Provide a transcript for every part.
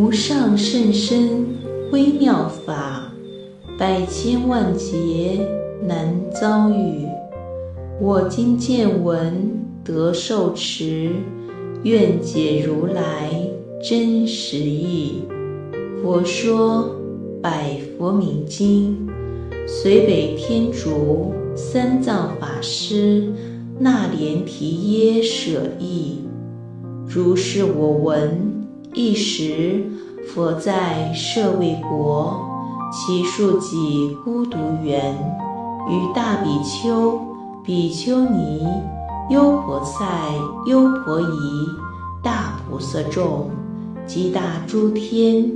无上甚深微妙法，百千万劫难遭遇。我今见闻得受持，愿解如来真实义。佛说百佛明经，随北天竺三藏法师那连提耶舍译。如是我闻。一时，佛在舍卫国，其数己孤独园，与大比丘、比丘尼、优婆塞、优婆夷、大菩萨众，及大诸天、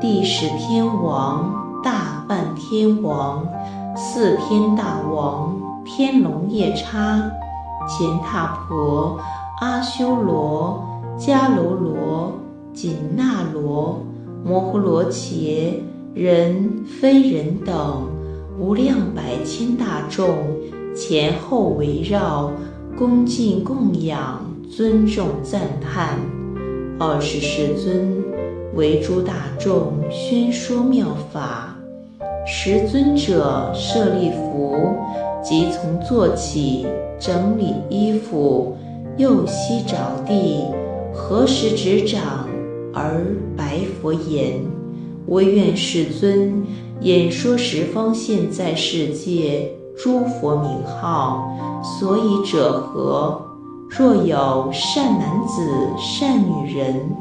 地十天王、大梵天王、四天大王、天龙夜叉、乾闼婆、阿修罗、迦楼罗。紧那罗、摩诃罗伽、人非人等无量百千大众前后围绕，恭敬供养，尊重赞叹。二十世尊为诸大众宣说妙法。十尊者舍利弗，即从坐起，整理衣服，右膝着地，合十指掌。而白佛言：“唯愿世尊演说十方现在世界诸佛名号，所以者何？若有善男子、善女人，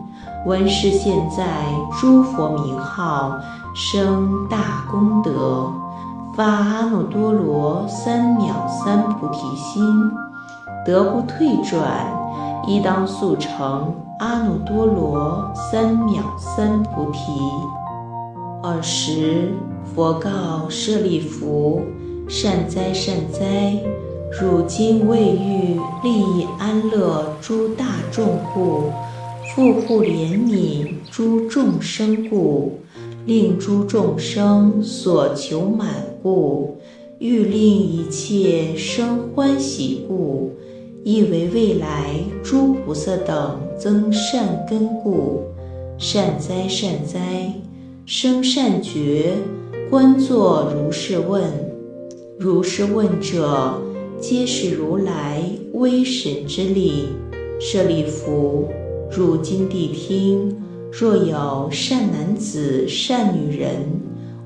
闻是现在诸佛名号，生大功德，发阿耨多罗三藐三菩提心，得不退转，一当速成。”阿耨多罗三藐三菩提。尔时，佛告舍利弗：“善哉，善哉！汝今为欲利益安乐诸大众故，复护怜悯诸众生故，令诸众生所求满故，欲令一切生欢喜故。”亦为未来诸菩萨等增善根故，善哉善哉，生善觉，观作如是问。如是问者，皆是如来威神之力。舍利弗，汝今谛听。若有善男子、善女人，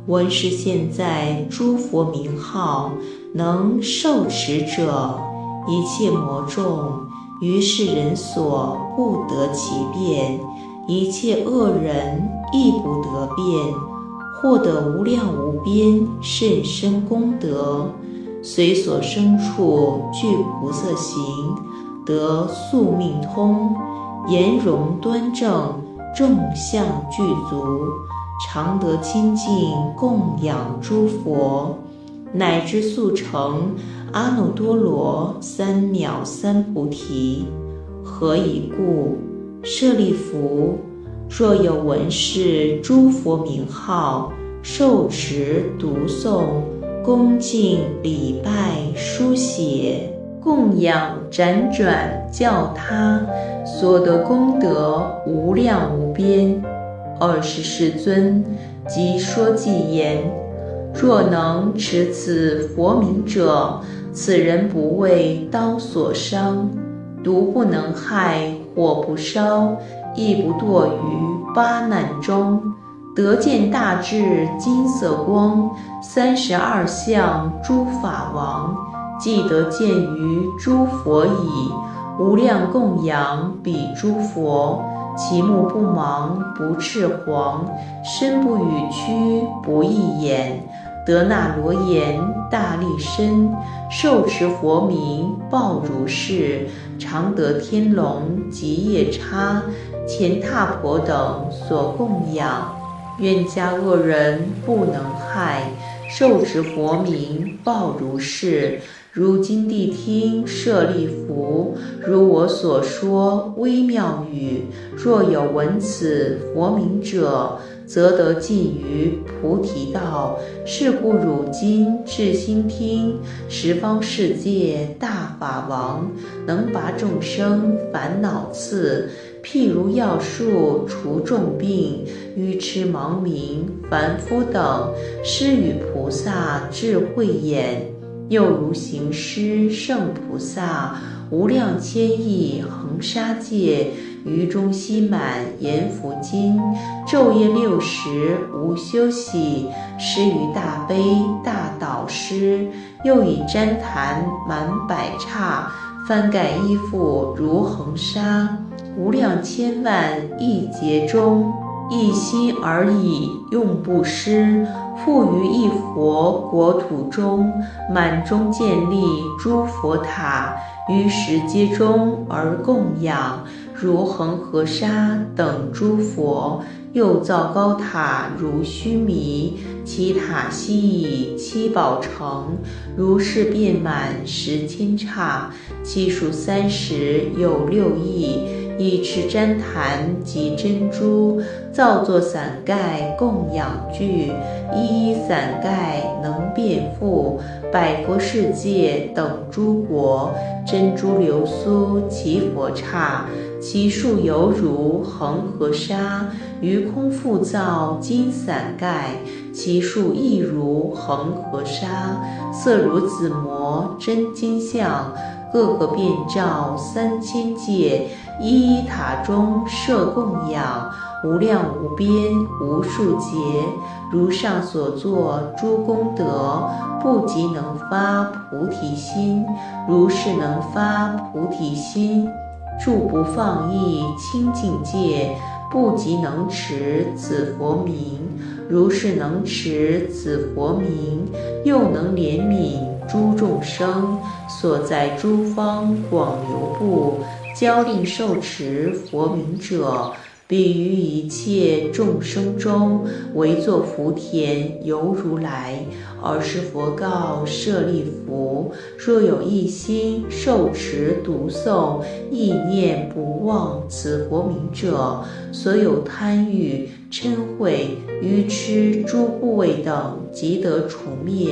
闻是现在诸佛名号，能受持者。一切魔众于是人所不得其便，一切恶人亦不得便，获得无量无边甚深功德，随所生处具菩萨行，得宿命通，颜容端正，众相具足，常得清净供养诸佛。乃至速成阿耨多罗三藐三菩提。何以故？舍利弗，若有闻是诸佛名号，受持读诵，恭敬礼拜，书写，供养，辗转教他，所得功德无量无边。二十世尊即说偈言。若能持此佛名者，此人不为刀所伤，毒不能害，火不烧，亦不堕于八难中，得见大智金色光，三十二相诸法王，既得见于诸佛已，无量供养彼诸佛。其目不盲，不赤黄，身不语屈，不异眼，得那罗延大力身，受持佛名，报如是，常得天龙及夜叉、乾闼婆等所供养，冤家恶人不能害，受持佛名，报如是。如今谛听，舍利弗，如我所说微妙语，若有闻此佛名者，则得尽于菩提道。是故汝今至心听，十方世界大法王，能拔众生烦恼刺，譬如药树除重病，愚痴盲民凡夫等，施与菩萨智慧眼；又如行施圣菩萨，无量千亿恒沙界。于中悉满阎浮金，昼夜六时无休息，施于大悲大导师，又以旃檀满百刹，翻盖衣服如恒沙，无量千万亿劫中，一心而已用不施，复于一佛国土中，满中建立诸佛塔，于十阶中而供养。如恒河沙等诸佛，又造高塔如须弥，其塔悉以七宝成，如是遍满十千刹，其数三十有六亿，以持旃檀及珍珠，造作伞盖供养具，一一伞盖能遍覆百国世界等诸国，珍珠流苏其佛刹。其数犹如恒河沙，于空复造金伞盖，其数亦如恒河沙，色如紫磨真金像，个个遍照三千界，一一塔中设供养，无量无边无数劫。如上所作诸功德，不及能发菩提心，如是能发菩提心。住不放逸清净戒，不及能持此佛名；如是能持此佛名，又能怜悯诸众生，所在诸方广流布，教令受持佛名者。彼于一切众生中，唯作福田犹如来。尔时佛告舍利弗：若有一心受持读诵、意念不忘此佛名者，所有贪欲、嗔恚、愚痴诸部位等，即得除灭。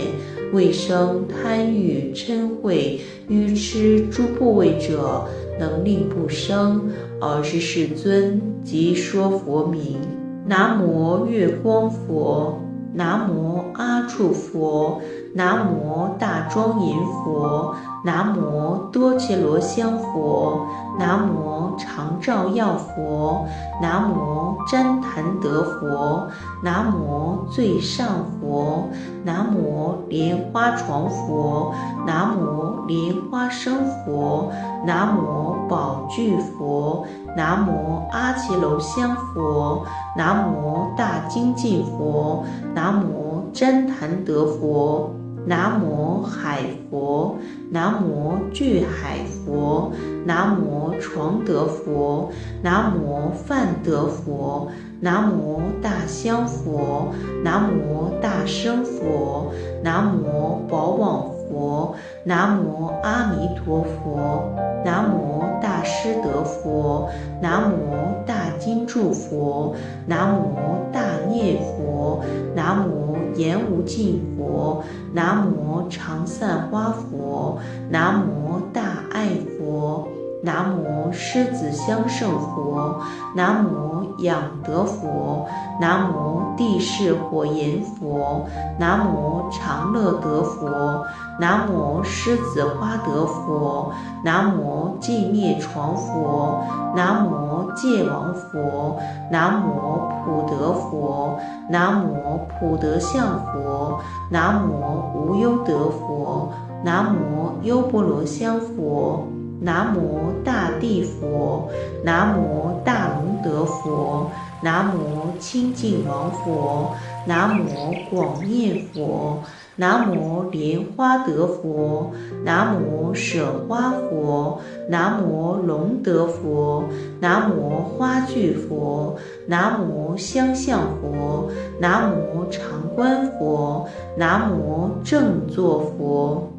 未生贪欲、嗔恚、愚痴诸部位者，能力不生。而是世尊即说佛名：南无月光佛，南无阿处佛，南无大庄严佛，南无多伽罗香佛，南无常照耀佛，南无旃檀德佛，南无最上佛，南无莲花床佛，南无莲花生佛，南无宝具佛，南无阿伽罗香佛，南无大精进佛，南无旃檀德佛。南无海佛，南无巨海佛，南无床德佛，南无梵德佛，南无大香佛，南无大生佛，南无宝往佛，南无阿弥陀佛，南无大师德佛，南无大金柱佛，南无大涅佛，南无。言无尽佛，南无常散花佛，南无大爱佛，南无狮子香胜佛，南无养德佛，南无地势火焰佛，南无常乐德佛，南无狮子花德佛，南无寂灭床佛，南无戒王佛，南无普德佛。南无普德相佛，南无无忧德佛，南无优波罗香佛，南无大地佛，南无大龙德佛，南无清净王佛，南无广念佛。南无莲花德佛，南无舍花佛，南无龙德佛，南无花具佛，南无香相佛，南无常观佛，南无正坐佛。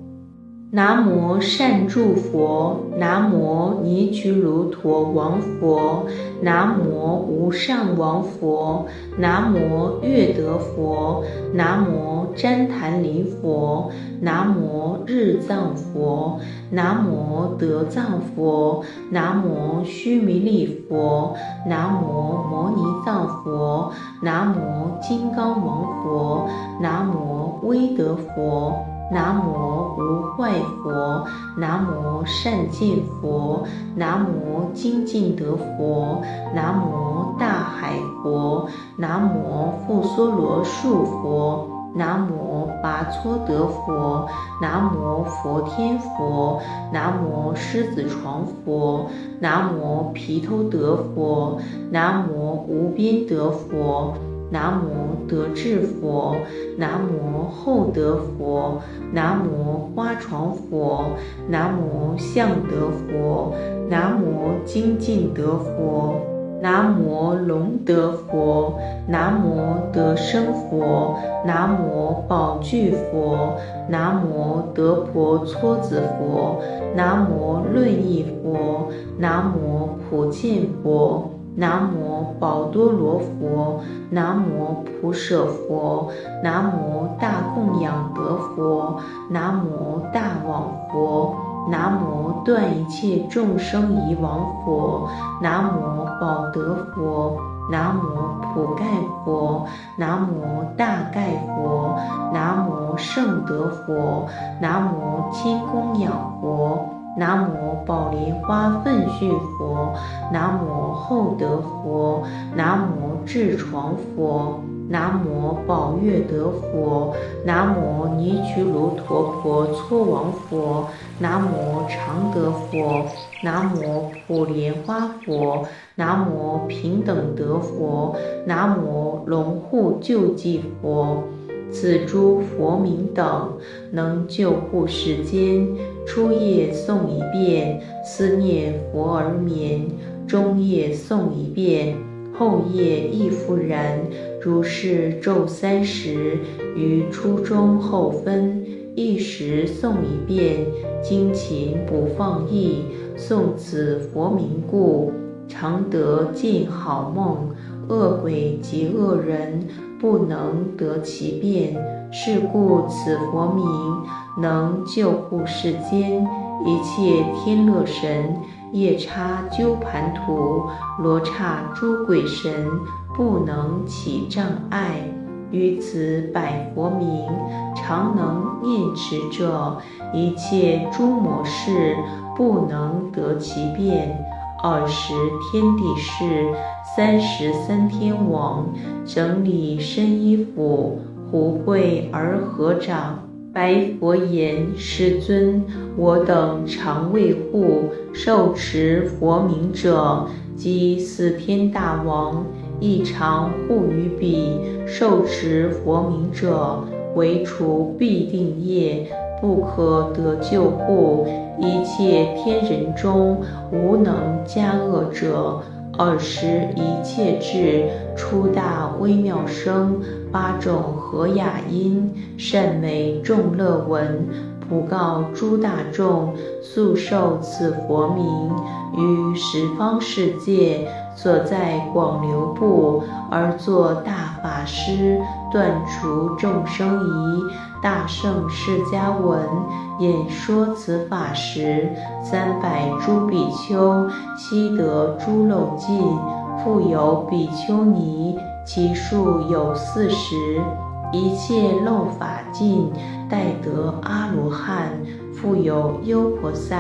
南无善住佛，南无尼俱卢陀王佛，南无无上王佛，南无月德佛，南无旃檀梨佛，南无日藏佛，南无德藏佛，南无须弥利佛，南无摩尼藏佛，南无金刚王佛，南无威德佛。南无无坏佛，南无善见佛，南无精进德佛，南无大海佛，南无复梭罗树佛，南无拔搓德佛，南无佛天佛，南无狮子床佛，南无毗头德佛，南无无边德佛。南无德智佛，南无厚德佛，南无花床佛，南无相德佛，南无精进德佛，南无龙德佛，南无德生佛，南无宝具佛，南无德婆搓子佛，南无论义佛，南无普见佛。南无宝多罗佛，南无普舍佛，南无大供养德佛，南无大王佛，南无断一切众生疑王佛，南无宝德佛，南无普盖佛，南无大盖佛，南无圣德佛，南无天供养佛。南无宝莲花奋迅佛，南无厚德佛，南无智床佛，南无宝月德佛，南无尼俱卢陀婆搓王佛，南无常德佛，南无普莲花佛，南无平等德佛，南无龙护救济佛。此诸佛名等，能救护世间。初夜诵一遍，思念佛而眠；中夜诵一遍，后夜亦复然。如是昼三时，于初中后分，一时诵一遍。精勤不放逸，诵此佛名故，常得见好梦。恶鬼及恶人不能得其便，是故此佛名能救护世间一切天乐神、夜叉鸠盘荼、罗刹诸鬼神不能起障碍。于此百佛名，常能念持者，一切诸魔事不能得其便。二十天地事。三十三天王整理身衣服，胡跪而合掌，白佛言：“师尊，我等常为护受持佛名者，即四天大王，亦常护于彼受持佛名者，为除必定业，不可得救护。一切天人中，无能加恶者。”二十一切智出大微妙声，八种和雅音，善美众乐闻，普告诸大众，速受此佛名，于十方世界所在广流部，而作大法师，断除众生疑。大圣释迦文演说此法时，三百诸比丘悉得诸漏尽，复有比丘尼，其数有四十。一切漏法尽，待得阿罗汉，复有优婆塞，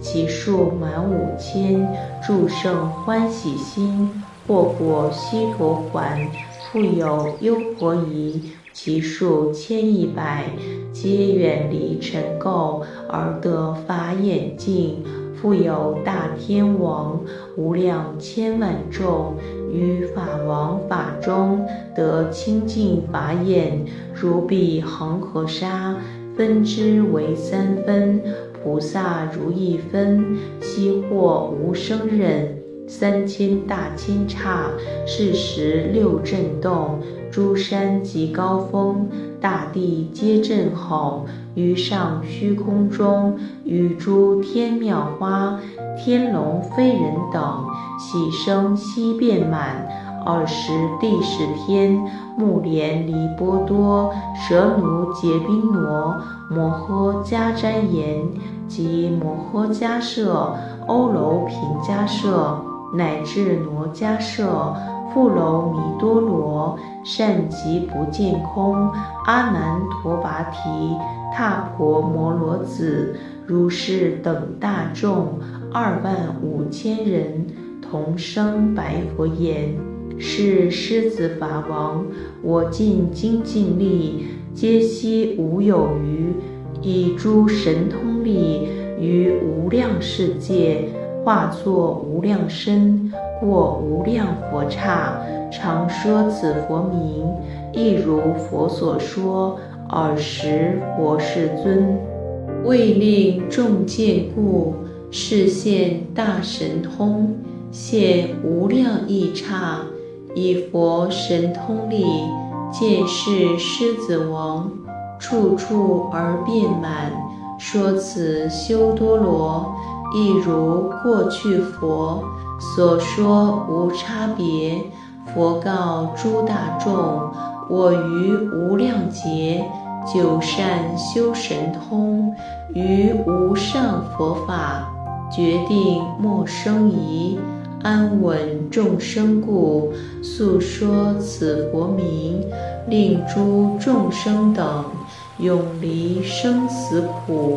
其数满五千。诸圣欢喜心，或果悉陀还，复有优婆夷。其数千亿百，皆远离尘垢而得法眼净。复有大天王无量千万众，于法王法中得清净法眼，如彼恒河沙，分之为三分；菩萨如一分，悉获无生忍。三千大千刹，是时六震动，诸山及高峰，大地皆震吼。于上虚空中，与诸天妙花、天龙飞人等，喜声悉遍满。尔时地势天、目连离波多、舍奴结宾罗、摩诃迦旃延及摩诃迦摄、欧楼频迦摄，乃至罗迦摄、富楼弥多罗、善极不见空、阿难陀跋提、踏婆摩罗子，如是等大众二万五千人，同声白佛言。是狮子法王，我尽精尽力，皆悉无有余，以诸神通力，于无量世界化作无量身，过无量佛刹，常说此佛名，亦如佛所说。尔时佛世尊为令众见故，示现大神通，现无量异刹。以佛神通力见是狮子王，处处而遍满，说此修多罗，亦如过去佛所说无差别。佛告诸大众：我于无量劫九善修神通，于无上佛法决定莫生疑。安稳众生故，诉说此佛名，令诸众生等永离生死苦。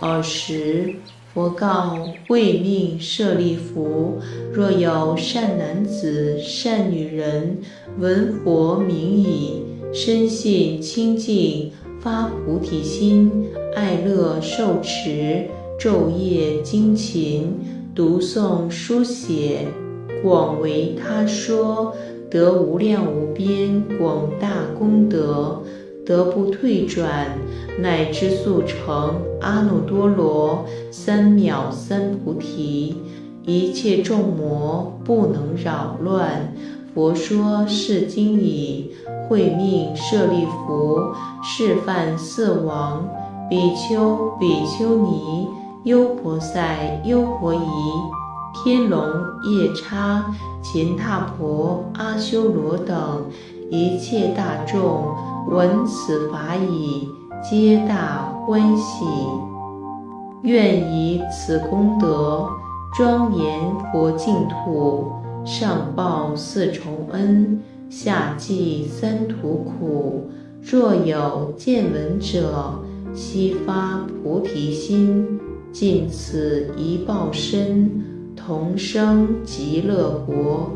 尔时，佛告慧命舍利弗：若有善男子、善女人，闻佛名已，深信清净，发菩提心，爱乐受持，昼夜精勤。读诵书写，广为他说，得无量无边广大功德，得不退转，乃至速成阿耨多罗三藐三菩提，一切众魔不能扰乱。佛说是经已，会命舍利弗，示范色王、比丘、比丘尼。优婆塞、优婆夷、天龙、夜叉、乾闼婆、阿修罗等一切大众闻此法已，皆大欢喜，愿以此功德庄严佛净土，上报四重恩，下济三途苦。若有见闻者，悉发菩提心。尽此一报身，同生极乐国。